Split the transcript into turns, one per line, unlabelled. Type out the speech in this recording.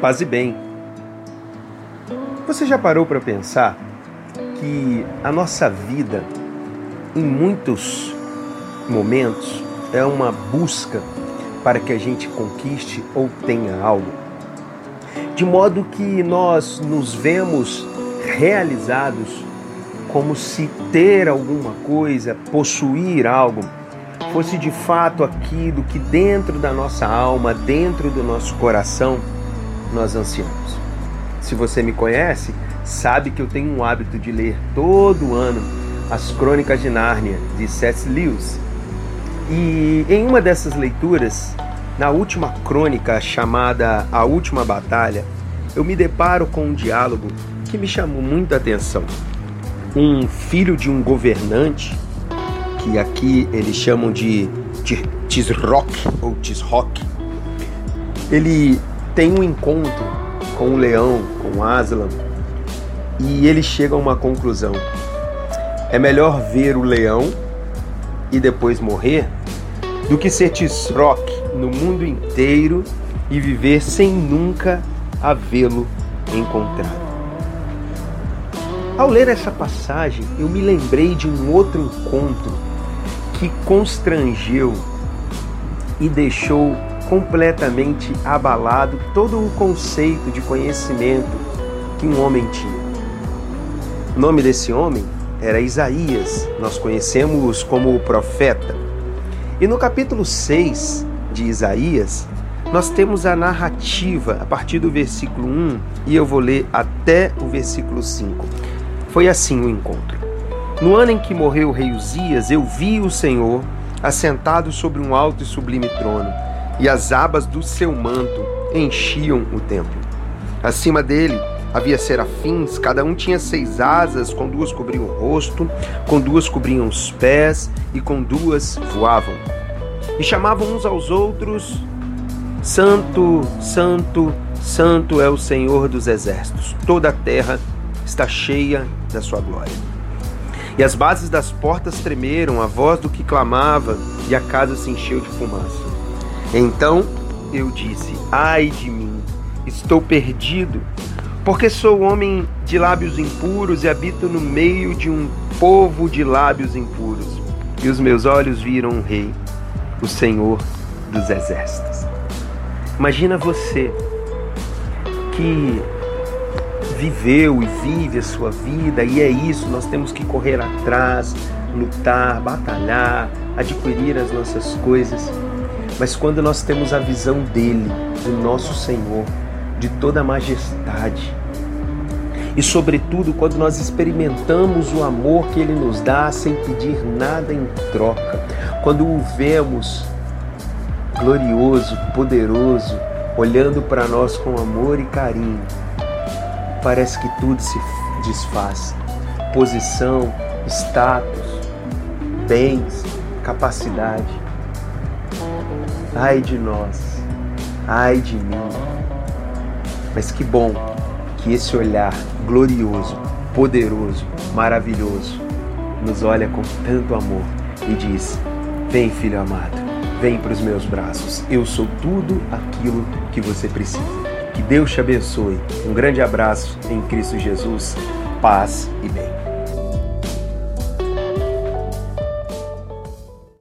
Paz e bem. Você já parou para pensar que a nossa vida, em muitos momentos, é uma busca para que a gente conquiste ou tenha algo? De modo que nós nos vemos realizados como se ter alguma coisa, possuir algo, fosse de fato aquilo que dentro da nossa alma, dentro do nosso coração, nós ansiamos. Se você me conhece, sabe que eu tenho um hábito de ler todo ano as Crônicas de Nárnia de C.S. Lewis. E em uma dessas leituras, na última crônica chamada A Última Batalha, eu me deparo com um diálogo que me chamou muita atenção. Um filho de um governante, que aqui eles chamam de Tisrock ou Tisrock, ele tem um encontro com o leão, com Aslan, e ele chega a uma conclusão. É melhor ver o leão e depois morrer do que ser Tisrock no mundo inteiro e viver sem nunca havê-lo encontrado. Ao ler essa passagem, eu me lembrei de um outro encontro que constrangeu e deixou completamente abalado todo o conceito de conhecimento que um homem tinha. O nome desse homem era Isaías, nós conhecemos como o profeta. E no capítulo 6 de Isaías, nós temos a narrativa a partir do versículo 1 e eu vou ler até o versículo 5. Foi assim o encontro. No ano em que morreu o rei Uzias, eu vi o Senhor assentado sobre um alto e sublime trono e as abas do seu manto enchiam o templo. Acima dele havia serafins, cada um tinha seis asas, com duas cobriam o rosto, com duas cobriam os pés e com duas voavam. E chamavam uns aos outros: Santo, Santo, Santo é o Senhor dos exércitos. Toda a terra está cheia da sua glória. E as bases das portas tremeram, a voz do que clamava, e a casa se encheu de fumaça. Então eu disse: Ai de mim, estou perdido, porque sou homem de lábios impuros e habito no meio de um povo de lábios impuros. E os meus olhos viram um rei, o Senhor dos exércitos. Imagina você que viveu e vive a sua vida, e é isso, nós temos que correr atrás, lutar, batalhar, adquirir as nossas coisas mas quando nós temos a visão dele, do nosso Senhor, de toda a majestade, e sobretudo quando nós experimentamos o amor que ele nos dá sem pedir nada em troca, quando o vemos glorioso, poderoso, olhando para nós com amor e carinho, parece que tudo se desfaz. Posição, status, bens, capacidade. Ai de nós, ai de mim. Mas que bom que esse olhar glorioso, poderoso, maravilhoso nos olha com tanto amor e diz: Vem, filho amado, vem para os meus braços. Eu sou tudo aquilo que você precisa. Que Deus te abençoe. Um grande abraço em Cristo Jesus. Paz e bem.